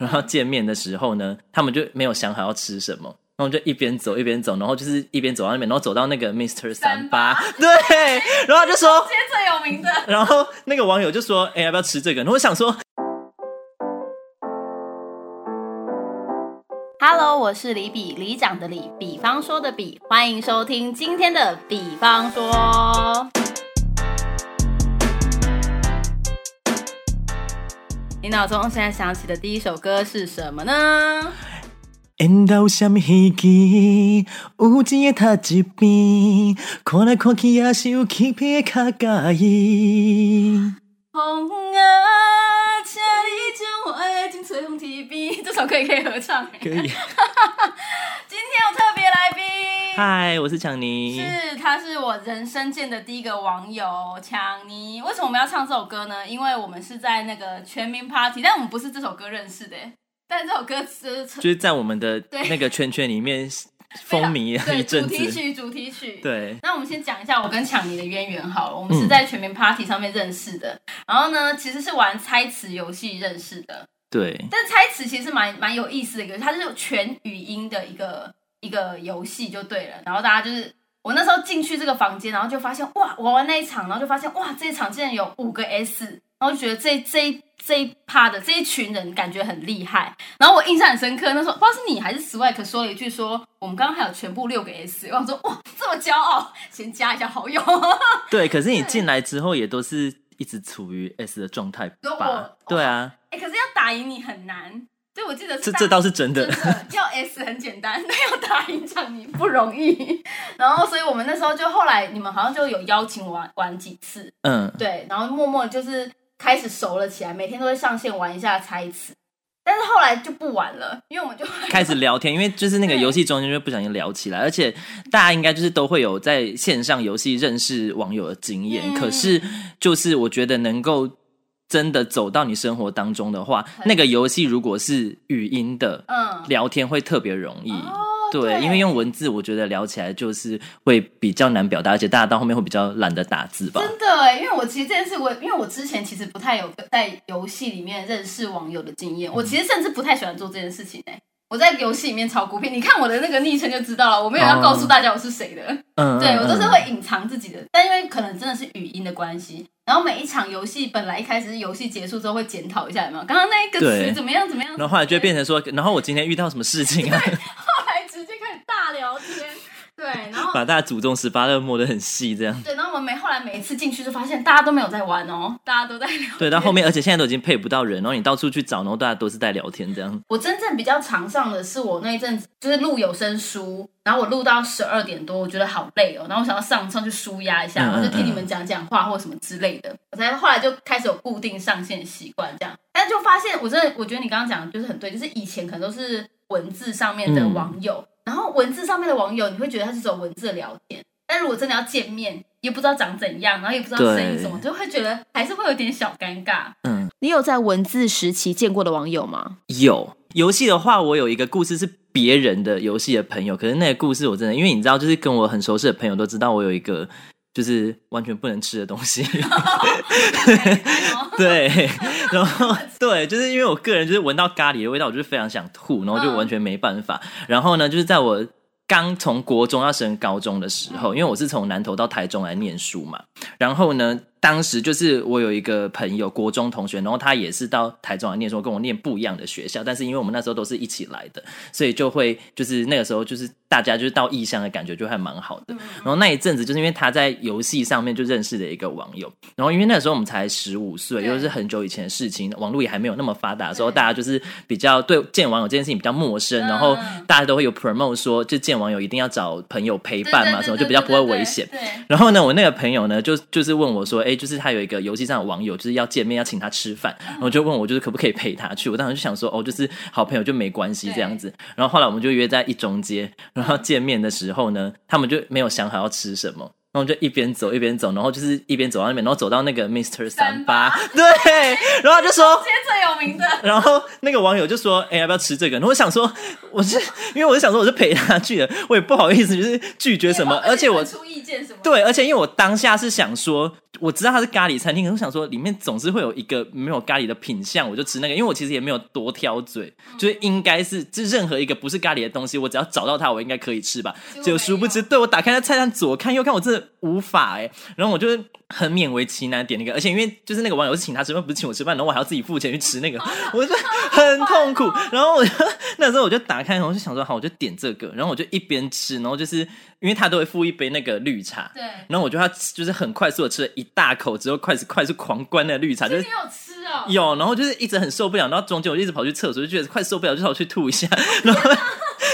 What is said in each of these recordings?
然后见面的时候呢，他们就没有想好要吃什么。然后就一边走一边走，然后就是一边走到那边，然后走到那个 Mister 三八，对，然后就说今天最有名的，然后那个网友就说：“哎，要不要吃这个？”然后我想说，Hello，我是李比李长的李，比方说的比，欢迎收听今天的比方说。你脑中现在想起的第一首歌是什么呢？缘投什么戏剧？有钱的他一边，看来看去也是有欺骗的较介意。风啊，请你将我爱进吹风机边。这首歌也可以合唱。可以。今天我特。嗨，我是强尼。是，他是我人生见的第一个网友强尼。为什么我们要唱这首歌呢？因为我们是在那个全民 Party，但我们不是这首歌认识的。但这首歌词 就是在我们的那个圈圈里面风靡一阵子。主题曲，主题曲。对。那我们先讲一下我跟强尼的渊源好了。我们是在全民 Party 上面认识的，然后呢，其实是玩猜词游戏认识的。对。但猜词其实蛮蛮有意思的一个，它是全语音的一个一个游戏就对了。然后大家就是我那时候进去这个房间，然后就发现哇，玩完那一场，然后就发现哇，这一场竟然有五个 S，然后就觉得这这。这一趴的这一群人感觉很厉害，然后我印象很深刻。那时候不知道是你还是 Swag 说了一句说，我们刚刚还有全部六个 S，我说哇这么骄傲，先加一下好友。对，可是你进来之后也都是一直处于 S 的状态吧？对啊。哎，可是要打赢你很难。对，我记得这这倒是真的。要 S 很简单，但 要打赢场你不容易。然后，所以我们那时候就后来你们好像就有邀请玩玩几次。嗯，对，然后默默就是。开始熟了起来，每天都会上线玩一下猜词，但是后来就不玩了，因为我们就开始聊天，因为就是那个游戏中间就不小心聊起来，而且大家应该就是都会有在线上游戏认识网友的经验，可是就是我觉得能够真的走到你生活当中的话，那个游戏如果是语音的，嗯，聊天会特别容易。对，因为用文字，我觉得聊起来就是会比较难表达，而且大家到后面会比较懒得打字吧。真的哎，因为我其实这件事，我因为我之前其实不太有在游戏里面认识网友的经验，我其实甚至不太喜欢做这件事情哎。我在游戏里面炒股票，你看我的那个昵称就知道了，我没有要告诉大家我是谁的。嗯，对我都是会隐藏自己的，但因为可能真的是语音的关系，然后每一场游戏本来一开始是游戏结束之后会检讨一下有没有刚刚那一个词怎么样怎么样，然后后来就变成说，然后我今天遇到什么事情啊？对，然后 把大家祖宗十八代摸得很细，这样。对，然后我们每后来每一次进去就发现大家都没有在玩哦，大家都在聊。对，到后面而且现在都已经配不到人，然后你到处去找，然后大家都是在聊天这样。我真正比较常上的是我那一阵子就是录有声书，然后我录到十二点多，我觉得好累哦，然后我想要上上去舒压一下，然后就听你们讲讲话或什么之类的，我才后来就开始有固定上线习惯这样。但就发现我真的，我觉得你刚刚讲的就是很对，就是以前可能都是文字上面的网友。然后文字上面的网友，你会觉得他是走文字的聊天，但如果真的要见面，也不知道长怎样，然后也不知道声音什么，就会觉得还是会有点小尴尬。嗯，你有在文字时期见过的网友吗？有。游戏的话，我有一个故事是别人的游戏的朋友，可是那个故事我真的，因为你知道，就是跟我很熟悉的朋友都知道，我有一个就是完全不能吃的东西。对，然后对，就是因为我个人就是闻到咖喱的味道，我就非常想吐，然后就完全没办法。然后呢，就是在我刚从国中要升高中的时候，因为我是从南投到台中来念书嘛，然后呢。当时就是我有一个朋友，国中同学，然后他也是到台中来念书，跟我念不一样的学校，但是因为我们那时候都是一起来的，所以就会就是那个时候就是大家就是到异乡的感觉就还蛮好的。然后那一阵子就是因为他在游戏上面就认识了一个网友，然后因为那个时候我们才十五岁，又是很久以前的事情，网络也还没有那么发达的时候，大家就是比较对见网友这件事情比较陌生，然后大家都会有 promote 说，就见网友一定要找朋友陪伴嘛，什么就比较不会危险。然后呢，我那个朋友呢就就是问我说。哎，就是他有一个游戏上的网友，就是要见面，要请他吃饭，然后就问我，就是可不可以陪他去。我当时就想说，哦，就是好朋友就没关系这样子。然后后来我们就约在一中街，然后见面的时候呢，他们就没有想好要吃什么。然后就一边走一边走，然后就是一边走到那边，然后走到那个 Mister 三八。八，对，然后他就说，今天最有名的，然后那个网友就说：“哎、要不要吃这个？”然后我想说，我是因为我是想说我是陪他去的，我也不好意思就是拒绝什么，而且我出意见什么，对，而且因为我当下是想说，我知道它是咖喱餐厅，可是我想说里面总是会有一个没有咖喱的品相，我就吃那个，因为我其实也没有多挑嘴，就是应该是这任何一个不是咖喱的东西，我只要找到它，我应该可以吃吧。结果结果殊不知，对我打开那菜单左看右看，我真的无法哎、然后我就是很勉为其难点那个，而且因为就是那个网友是请他吃饭，不是请我吃饭，然后我还要自己付钱去吃那个，我就很痛苦。然后我就那时候我就打开，然后我就想说好，我就点这个，然后我就一边吃，然后就是因为他都会付一杯那个绿茶，对，然后我就他就是很快速的吃了一大口之后，快速快速狂灌那个绿茶，就是你有吃哦，有，然后就是一直很受不了，然后中间我就一直跑去厕所，就觉得快受不了，就跑去吐一下，然后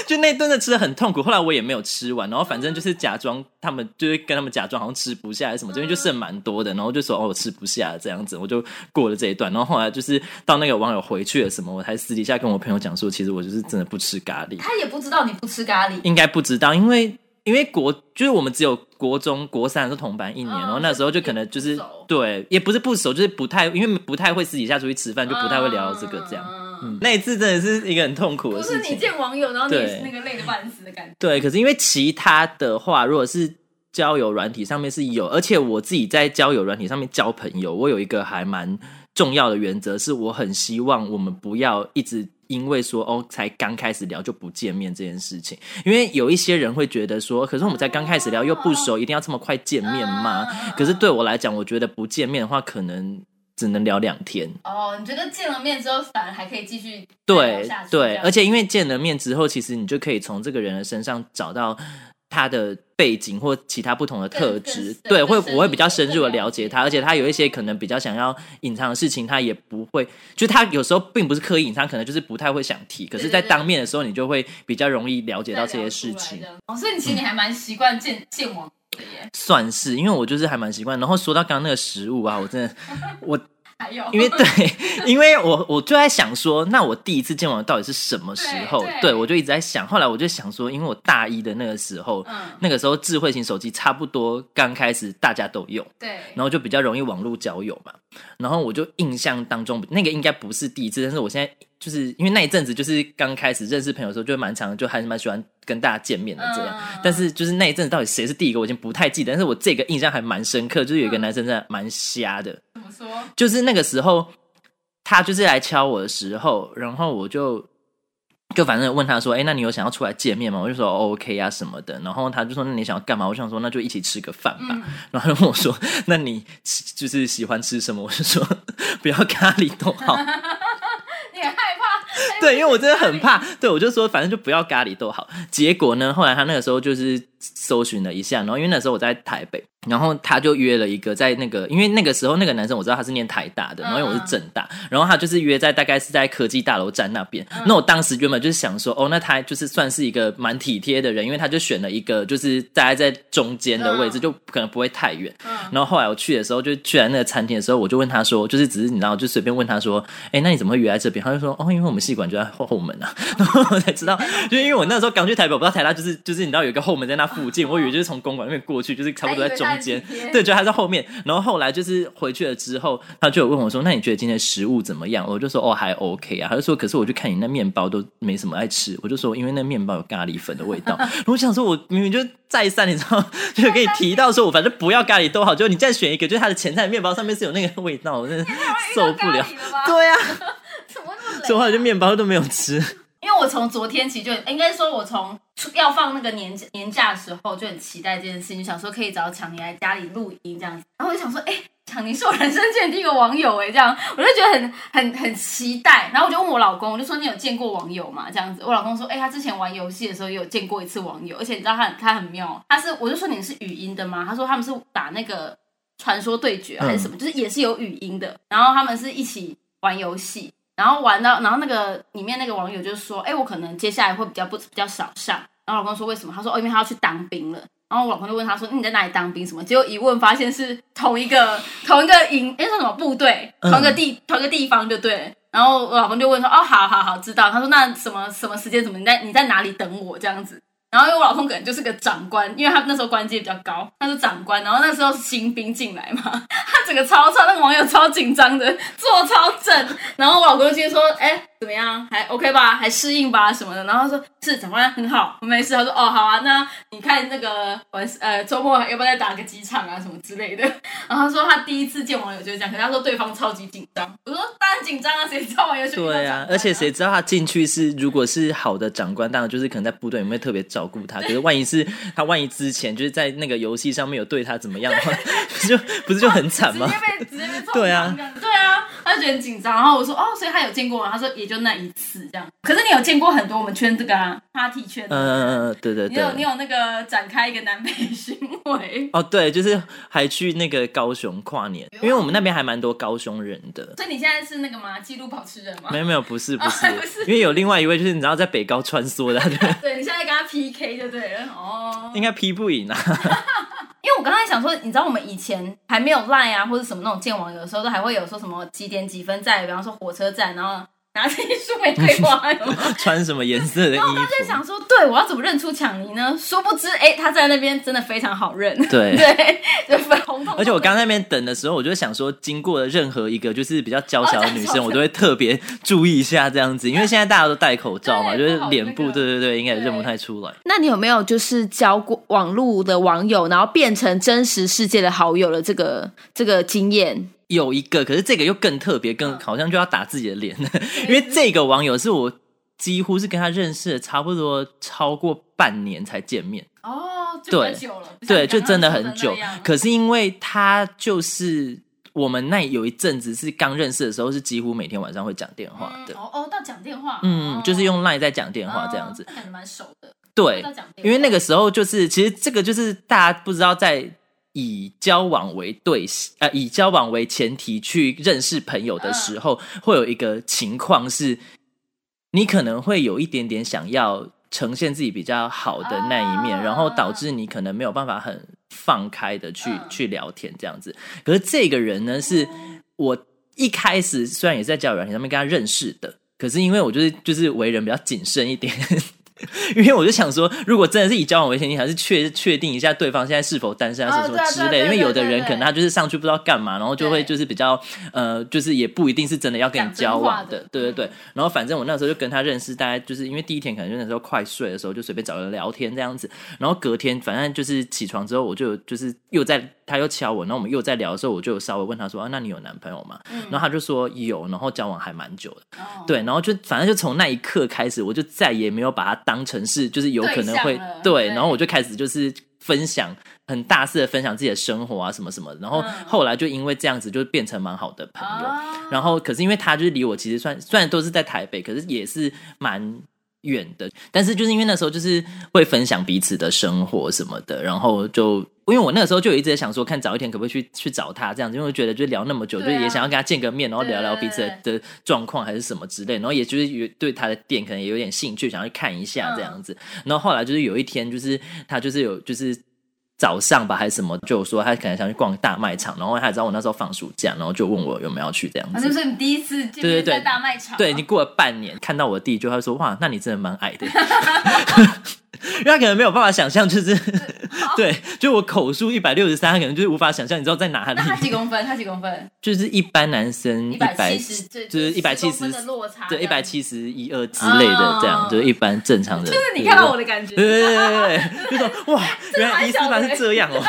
就那顿的吃的很痛苦。后来我也没有吃完，然后反正就是假装他们就是跟他们假装好像吃不下还是什么，这边就剩蛮多的，然后就说哦我吃不下这样子，我就过了这一段。然后后来就是到那个网友回去了什么，我才私底下跟我朋友讲说，其实我就是真的不吃咖喱，他也不知道你不吃咖喱，应该不知道，因为因为国就是我们只有国中国三是同班一年，嗯然后那时候就可能就是对，也不是不熟，就是不太因为不太会私底下出去吃饭，就不太会聊到这个这样。嗯嗯，那一次真的是一个很痛苦的不是你情。见网友，然后你也是那个累得半死的感觉。对，可是因为其他的话，如果是交友软体上面是有，而且我自己在交友软体上面交朋友，我有一个还蛮重要的原则，是我很希望我们不要一直。因为说哦，才刚开始聊就不见面这件事情，因为有一些人会觉得说，可是我们才刚开始聊又不熟，一定要这么快见面吗？可是对我来讲，我觉得不见面的话，可能只能聊两天。哦，你觉得见了面之后反而还可以继续聊对对，而且因为见了面之后，其实你就可以从这个人的身上找到他的背景或其他不同的特更质，更对，会我会比较深入的更了解。他，而且他有一些可能比较想要隐藏的事情，他也不会，就他有时候并不是刻意隐藏，可能就是不太会想提，可是，在当面的时候，你就会比较容易了解到这些事情。所以你其实你还蛮习惯见见网友的耶。算是，因为我就是还蛮习惯。然后说到刚刚那个食物啊，我真的我还有，因为对，因为我我就在想说，那我第一次见网友到底是什么时候？对对我就一直在想。后来我就想说，因为我大一的那个时候，嗯，那个时候智慧型手机差不多刚开始大家都用，对，然后就比较容易网络交友嘛。然后我就印象当中，那个应该不是第一次，但是我现在就是因为那一阵子就是刚开始认识朋友的时候，就蛮常就还是蛮喜欢跟大家见面的这样。嗯但是就是那一阵子到底谁是第一个，我已经不太记得。但是我这个印象还蛮深刻，就是有一嗯个男生真的蛮瞎的。怎么说？就是那个时候，他就是来敲我的时候，然后我就就反正问他说：“哎、那你有想要出来见面吗？”我就说、哦、：“OK 啊什么的。”然后他就说：“那你想要干嘛？”我想说：“那就一起吃个饭吧。嗯然后他就问我说：“那你吃就是喜欢吃什么？”我就说：“不要咖喱都好。”你很害怕？对，因为我真的很怕，对我就说反正就不要咖喱都好。结果呢，后来他那个时候就是搜寻了一下，然后因为那时候我在台北，然后他就约了一个在那个，因为那个时候那个男生我知道他是念台大的，然后因为我是正大，然后他就是约在大概是在科技大楼站那边。那我当时原本就是想说，哦，那他就是算是一个蛮体贴的人，因为他就选了一个就是大概在中间的位置，嗯就可能不会太远。嗯，然后后来我去的时候，就去来那个餐厅的时候，我就问他说，就是只是你知道，就随便问他说，哎，那你怎么会约在这边？他就说，哦，因为我们戏馆就在后后门啊。然后我才知道，就因为我那时候刚去台北，我不知道台大就是就是你知道有一个后门在那附近，我以为就是从公馆那边过去，就是差不多在中间对，就他在后面。然后后来就是回去了之后，他就有问我说，那你觉得今天食物怎么样？我就说，哦，还 OK 啊。他就说，可是我就看你那面包都没什么爱吃，我就说，因为那面包有咖喱粉的味道。然后我想说，我明明就再三，你知道，就给你提到说我反正不要咖喱都好，就你再选一个，就是它的前菜面包上面是有那个味道，我真的受不了。对，呀啊，怎么那么所以后来就？面包都没有吃。因为我从昨天起就应该说，我从出要放那个年假年假的时候就很期待这件事情，就想说可以找强尼来家里录音这样子。然后我就想说，哎、强尼是我人生见的第一个网友哎，这样我就觉得很很很期待。然后我就问我老公，我就说你有见过网友吗？这样子，我老公说，哎、他之前玩游戏的时候也有见过一次网友，而且你知道他很他很妙，他是我就说你是语音的吗？他说他们是打那个传说对决还是什么，就是也是有语音的，然后他们是一起玩游戏。然后玩到，然后那个里面那个网友就说：“哎，我可能接下来会比较不比较少上。”然后老公说：“为什么？”他说：“哦，因为他要去当兵了。”然后我老公就问他说：“你在哪里当兵？什么？”结果一问发现是同一个 同一个营，哎，是什么部队？嗯同一个地、同一个地方就对了。然后我老公就问说：“哦，好好好，知道。”他说：“那什么什么时间？什么你在你在哪里等我？这样子。”然后因为我老公可能就是个长官，因为他那时候官阶比较高，他是长官。然后那时候是新兵进来嘛，他整个超超，那个网友超紧张的，坐超正。然后我老公就接说：“哎，怎么样？还 OK 吧？还适应吧？什么的？”然后他说：“是长官很好，我没事。”他说：“哦，好啊，那你看那个晚呃周末要不要再打个几场啊什么之类的？”然后他说他第一次见网友就是这样，可是他说对方超级紧张。我说：“当然紧张啊，谁知道网友去？”对啊，而且谁知道他进去是如果是好的长官，当然就是可能在部队里面特别照顾他。可是万一是他万一之前就是在那个游戏上面有对他怎么样的话，不就不是就很惨吗？直接被直接被对啊，对啊，他就觉得很紧张。然后我说哦，所以他有见过吗？他说也就那一次这样。可是你有见过很多我们圈这个啊 party 圈？嗯嗯嗯，对对对。你有你有那个展开一个南北巡回？哦，对，就是还去那个高雄跨年，因为我们那边还蛮多高雄人的。所以你现在是那个吗？纪录保持人吗？没有没有，不是不是，因为有另外一位就是你知道在北高穿梭的。对，你现在跟他 PK 就对了哦。应该 P 不赢啊。因为我刚才想说，你知道我们以前还没有 Line 啊，或者什么那种见网友的时候，都还会有说什么几点几分在，比方说火车站，然后。拿着一束玫瑰花，穿什么颜色的衣服？他在想说，对我要怎么认出强尼呢？殊不知，哎，他在那边真的非常好认。对 对，就粉红彤。而且我刚那边等的时候，我就想说，经过了任何一个就是比较娇小的女生，我都会特别注意一下这样子，因为现在大家都戴口罩嘛，就是脸部，对对对，应该也认不太出来。那你有没有就是交过网络的网友，然后变成真实世界的好友的这个这个经验？有一个，可是这个又更特别，更好像就要打自己的脸，因为这个网友是我几乎是跟他认识差不多超过半年才见面哦，对，久了，对，就真的很久。可是因为他就是我们那有一阵子是刚认识的时候，是几乎每天晚上会讲电话的。哦哦，到讲电话，嗯，就是用 Line 在讲电话这样子，感觉蛮熟的。对，因为那个时候就是其实这个就是大家不知道在。以交往为对，呃，以交往为前提去认识朋友的时候，会有一个情况是，你可能会有一点点想要呈现自己比较好的那一面，然后导致你可能没有办法很放开的去去聊天这样子。可是这个人呢，是我一开始虽然也在交友软件上面跟他认识的，可是因为我就是就是为人比较谨慎一点。因为我就想说，如果真的是以交往为前提，还是确确定一下对方现在是否单身啊，什么之类。因为有的人可能他就是上去不知道干嘛，然后就会就是比较呃，就是也不一定是真的要跟你交往的。对对对。然后反正我那时候就跟他认识，大概就是因为第一天可能就那时候快睡的时候，就随便找人聊天这样子。然后隔天反正就是起床之后，我就就是又在他又敲我，然后我们又在聊的时候，我就稍微问他说啊，那你有男朋友吗？然后他就说有，然后交往还蛮久的。对，然后就反正就从那一刻开始，我就再也没有把他当成是就是。有可能会对，然后我就开始就是分享很大肆的分享自己的生活啊什么什么，然后后来就因为这样子就变成蛮好的朋友，然后可是因为他就是离我其实算虽然都是在台北，可是也是蛮。远的，但是就是因为那时候就是会分享彼此的生活什么的，然后就因为我那个时候就一直在想说，看早一天可不可以去去找他这样子，因为觉得就聊那么久，就也想要跟他见个面，然后聊聊彼此的状况还是什么之类，然后也就是有对他的店可能也有点兴趣，想要去看一下这样子，然后后来就是有一天就是他就是有就是。早上吧还是什么，就说他可能想去逛大卖场，然后他知道我那时候放暑假，然后就问我有没有去这样子。就是你第一次对对对大卖场，对你过了半年看到我弟，就他说哇，那你真的蛮矮的。因为他可能没有办法想象，就是 对，就我口述一百六十三，他可能就是无法想象，你知道在哪里？他几公分？他几公分？就是一般男生一百七十，就是一百七十的落差，对，一百七十一二之类的，这样就是一般正常的。就是你看到我的感觉，对对对对对，就说 哇，原来伊斯兰是这样哦。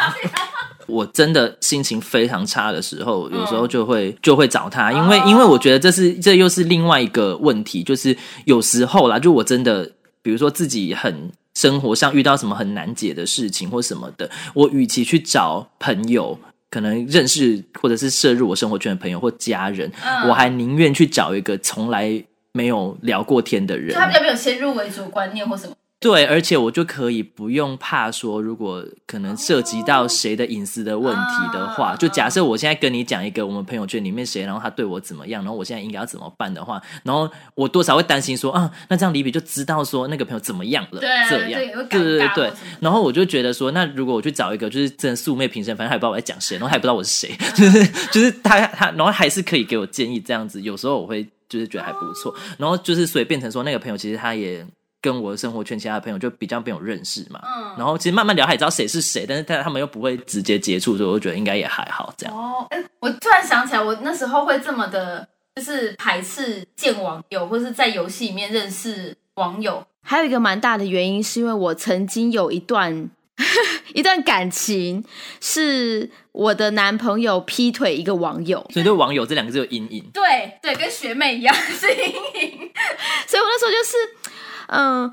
我真的心情非常差的时候，有时候就会就会找他，因为因为我觉得这是这又是另外一个问题，就是有时候啦，就我真的比如说自己很。生活上遇到什么很难解的事情或什么的，我与其去找朋友，可能认识或者是摄入我生活圈的朋友或家人，我还宁愿去找一个从来没有聊过天的人，他比较没有先入为主观念或什么。对，而且我就可以不用怕说，如果可能涉及到谁的隐私的问题的话，就假设我现在跟你讲一个我们朋友圈里面谁，然后他对我怎么样，然后我现在应该要怎么办的话，然后我多少会担心说啊，那这样李比就知道说那个朋友怎么样了，这样，对对对对，然后我就觉得说，那如果我去找一个就是真的素昧平生，反正他也不知道我在讲谁，然后他也不知道我是谁，就是就是他他，然后还是可以给我建议这样子，有时候我会就是觉得还不错，然后就是所以变成说那个朋友其实他也。跟我的生活圈其他的朋友就比较没有认识嘛。嗯然后其实慢慢聊，他也知道谁是谁，但是他他们又不会直接接触，所以我就觉得应该也还好这样。哦，哎，我突然想起来，我那时候会这么的，就是排斥见网友，或是在游戏里面认识网友。还有一个蛮大的原因，是因为我曾经有一段 一段感情，是我的男朋友劈腿一个网友，所以对网友这两个字有阴影。对对，跟学妹一样是阴影。所以我那时候就是，嗯。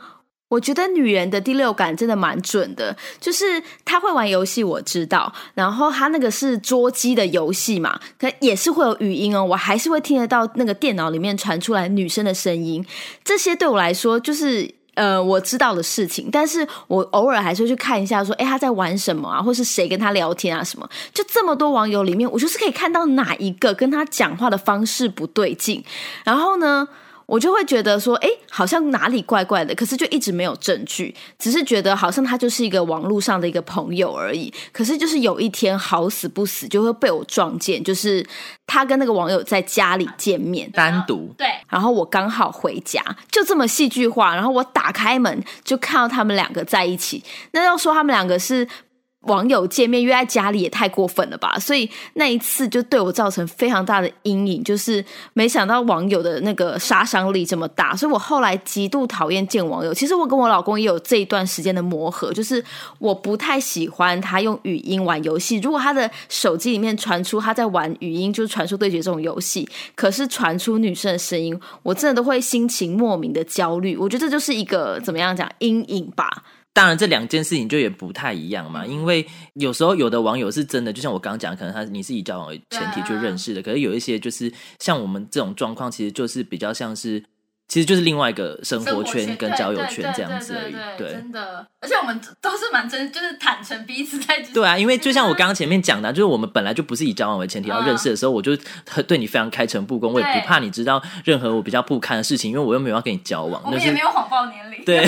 我觉得女人的第六感真的蛮准的，就是她会玩游戏，我知道。然后她那个是捉鸡的游戏嘛，可也是会有语音哦，我还是会听得到那个电脑里面传出来女生的声音。这些对我来说就是呃我知道的事情，但是我偶尔还是会去看一下，说哎他在玩什么啊，或是谁跟他聊天啊什么。就这么多网友里面，我就是可以看到哪一个跟他讲话的方式不对劲，然后呢？我就会觉得说，哎，好像哪里怪怪的，可是就一直没有证据，只是觉得好像他就是一个网络上的一个朋友而已。可是就是有一天好死不死就会被我撞见，就是他跟那个网友在家里见面，单独对，然后我刚好回家，就这么戏剧化。然后我打开门就看到他们两个在一起。那要说他们两个是。网友见面约在家里也太过分了吧！所以那一次就对我造成非常大的阴影，就是没想到网友的那个杀伤力这么大，所以我后来极度讨厌见网友。其实我跟我老公也有这一段时间的磨合，就是我不太喜欢他用语音玩游戏。如果他的手机里面传出他在玩语音，就是传说对决这种游戏，可是传出女生的声音，我真的都会心情莫名的焦虑。我觉得这就是一个怎么样讲阴影吧。当然，这两件事情就也不太一样嘛，因为有时候有的网友是真的，就像我刚刚讲，可能他你是以交往为前提去认识的，可是有一些就是像我们这种状况，其实就是比较像是，其实就是另外一个生活圈跟交友圈这样子而已。对，真的，而且我们都是蛮真，就是坦诚彼此在。对啊，因为就像我刚刚前面讲的，就是我们本来就不是以交往为前提要认识的时候，我就对你非常开诚布公，我也不怕你知道任何我比较不堪的事情，因为我又没有要跟你交往，我们也没有谎报年龄。对。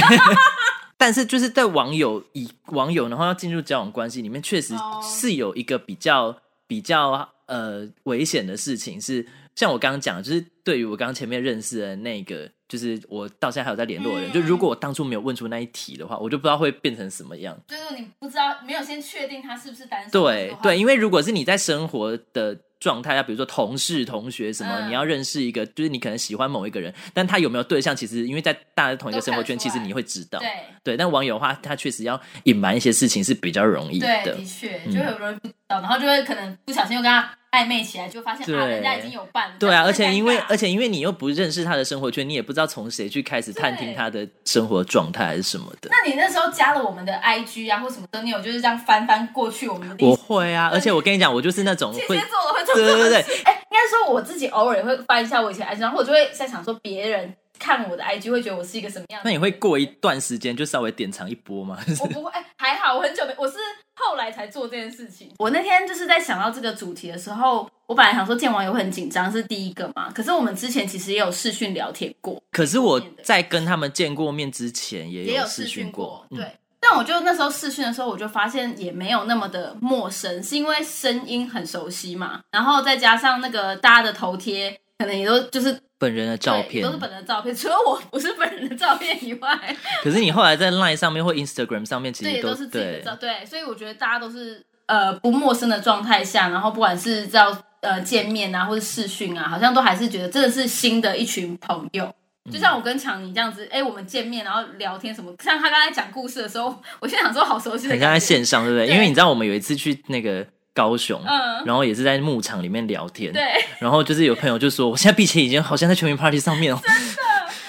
但是就是在网友以网友，然后要进入交往关系里面，确实是有一个比较比较呃危险的事情，是像我刚刚讲，就是对于我刚刚前面认识的那个，就是我到现在还有在联络的人，就如果我当初没有问出那一题的话，我就不知道会变成什么样。就是你不知道，没有先确定他是不是单身。对对，因为如果是你在生活的。状态啊，比如说同事、同学什么，你要认识一个，就是你可能喜欢某一个人，但他有没有对象，其实因为在大家同一个生活圈，其实你会知道。对对，但网友的话，他确实要隐瞒一些事情是比较容易的。的确，就有人不知道，然后就会可能不小心又跟他暧昧起来，就发现啊，人家已经有伴。对啊，而且因为而且因为你又不认识他的生活圈，你也不知道从谁去开始探听他的生活状态还是什么的。那你那时候加了我们的 IG 啊，或什么的，你有就是这样翻翻过去我们的？我会啊，而且我跟你讲，我就是那种会做的会做。对对对，哎，应该说我自己偶尔也会翻一下我以前 IG，然后我就会在想说，别人看我的 IG 会觉得我是一个什么样？那你会过一段时间就稍微典藏一波吗？我不会，哎，还好，我很久没，我是后来才做这件事情。我那天就是在想到这个主题的时候，我本来想说见网友会很紧张，是第一个嘛。可是我们之前其实也有视讯聊天过。可是我在跟他们见过面之前，也有视讯过，对。但我就那时候试训的时候，我就发现也没有那么的陌生，是因为声音很熟悉嘛，然后再加上那个大家的头贴，可能也都就是本人的照片，都是本人的照片，除了我不是本人的照片以外。可是你后来在 Line 上面或 Instagram 上面，其实也都是自己的照，对，所以我觉得大家都是呃不陌生的状态下，然后不管是要呃见面啊，或者视讯啊，好像都还是觉得真的是新的一群朋友。就像我跟强尼这样子，哎，我们见面然后聊天什么，像他刚才讲故事的时候，我现在想说好熟悉。很像在线上，对不对？因为你知道，我们有一次去那个高雄，嗯，然后也是在牧场里面聊天，对。然后就是有朋友就说，我现在闭起已经好像在全民 Party 上面哦，真的。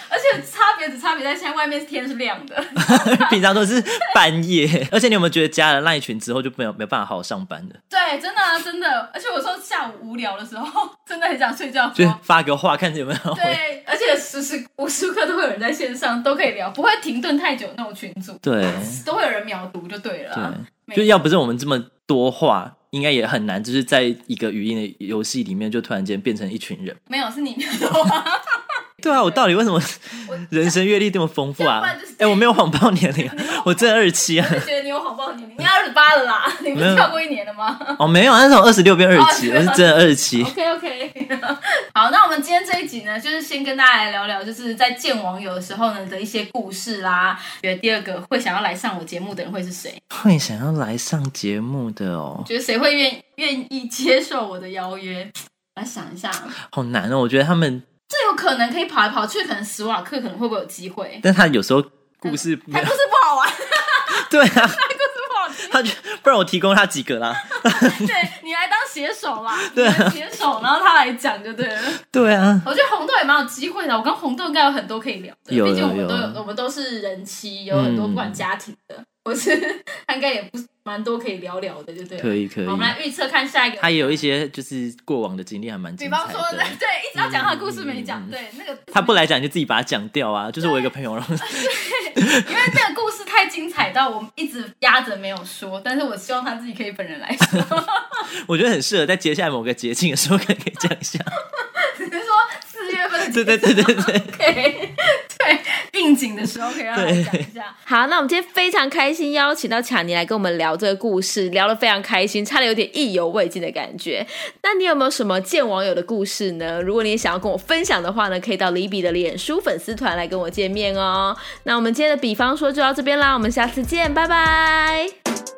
而且差别只差别在现在外面天是亮的，平常都是半夜。而且你有没有觉得加了赖群之后就没有没有办法好好上班的？对，真的啊，真的。而且我说下午无聊的时候，真的很想睡觉，就发个话看有没有。对，而且时时无时刻都会有人在线上，都可以聊，不会停顿太久那种群组。对，都会有人秒读就对了。对，就要不是我们这么多话，应该也很难，就是在一个语音的游戏里面就突然间变成一群人。没有，是你多话。对啊，我到底为什么 人生阅历这么丰富啊？哎，我没有谎报年龄，我真二十七啊。觉得你有谎报年龄？你二十八了啦，你不是跳过一年了吗？哦，没有，那是我二十六变二十七，我是真的二七。OK OK，好，那我们今天这一集呢，就是先跟大家来聊聊，就是在见网友的时候呢的一些故事啦。觉得第二个会想要来上我节目的人会是谁？会想要来上节目的哦，觉得谁会愿愿意接受我的邀约？来想一下，好难哦。我觉得他们，这有可能可以跑来跑去，可能史瓦克可能会不会有机会？但他有时候故事没有。他故事不好玩，对啊，他故事不好听。他就不然我提供他几个啦。对你来当写手啦，对啊。写手，然后他来讲就对了。对啊，我觉得红豆也蛮有机会的，我跟红豆应该有很多可以聊的，有毕竟我们都有，我们都是人妻，有很多嗯。不管家庭的，或是 他应该也不是蛮多可以聊聊的，就对了。可以可以好，我们来预测看下一个。他也有一些就是过往的经历还蛮比精彩方说，对的。对，一直要讲他的故事没讲，嗯对那个他不来讲，你就自己把它讲掉啊！就是我一个朋友，然后因为那个故事太精彩到我们一直压着没有说，但是我希望他自己可以本人来说。我觉得很适合在接下来某个节庆的时候，可以讲一下。对对对对对，对 应景的时候可以让他讲一下。好，那我们今天非常开心，邀请到卡尼来跟我们聊这个故事，聊得非常开心，差点有点意犹未尽的感觉。那你有没有什么见网友的故事呢？如果你也想要跟我分享的话呢，可以到李比的脸书粉丝团来跟我见面哦。那我们今天的比方说就到这边啦，我们下次见，拜拜。